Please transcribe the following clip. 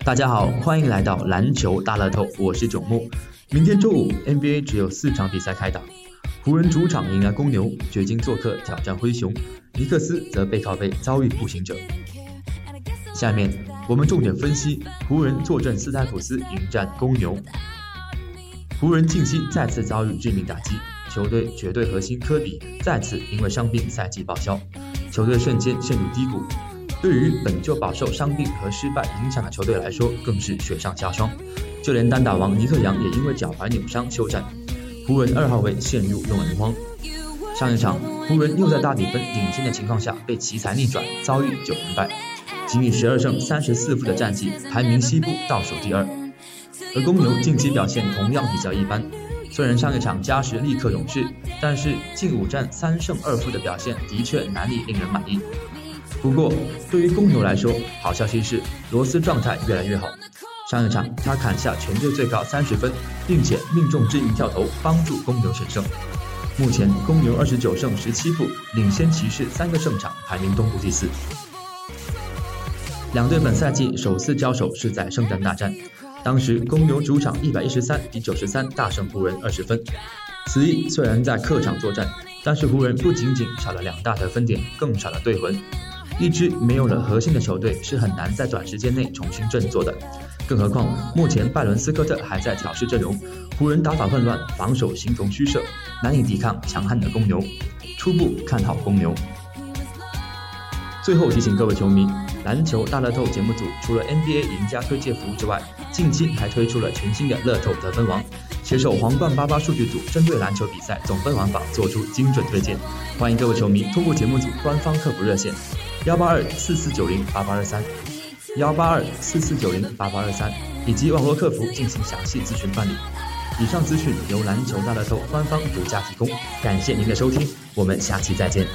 大家好，欢迎来到篮球大乐透，我是囧木。明天周五 NBA 只有四场比赛开打，湖人主场迎来公牛，掘金做客挑战灰熊，尼克斯则背靠背遭遇步行者。下面我们重点分析湖人坐镇斯台普斯迎战公牛。湖人近期再次遭遇致命打击，球队绝对核心科比再次因为伤病赛季报销，球队瞬间陷入低谷。对于本就饱受伤病和失败影响的球队来说，更是雪上加霜。就连单打王尼克杨也因为脚踝扭伤休战，湖人二号位陷入用人荒。上一场，湖人又在大比分领先的情况下被奇才逆转，遭遇九连败，仅以十二胜三十四负的战绩排名西部倒数第二。而公牛近期表现同样比较一般，虽然上一场加时力克勇士，但是近五战三胜二负的表现的确难以令人满意。不过，对于公牛来说，好消息是罗斯状态越来越好。上一场他砍下全队最高三十分，并且命中致命跳投，帮助公牛险胜。目前公牛二十九胜十七负，领先骑士三个胜场，排名东部第四。两队本赛季首次交手是在圣诞大战，当时公牛主场一百一十三比九十三大胜湖人二十分。此役虽然在客场作战，但是湖人不仅仅少了两大得分点，更少了队魂。一支没有了核心的球队是很难在短时间内重新振作的，更何况目前拜伦斯科特还在调试阵容，湖人打法混乱，防守形同虚设，难以抵抗强悍的公牛。初步看好公牛。最后提醒各位球迷，篮球大乐透节目组除了 NBA 赢家推介服务之外，近期还推出了全新的乐透得分王。携手皇冠八八数据组，针对篮球比赛总分玩法做出精准推荐。欢迎各位球迷通过节目组官方客服热线幺八二四四九零八八二三幺八二四四九零八八二三以及网络客服进行详细咨询办理。以上资讯由篮球大乐透官方独家提供，感谢您的收听，我们下期再见。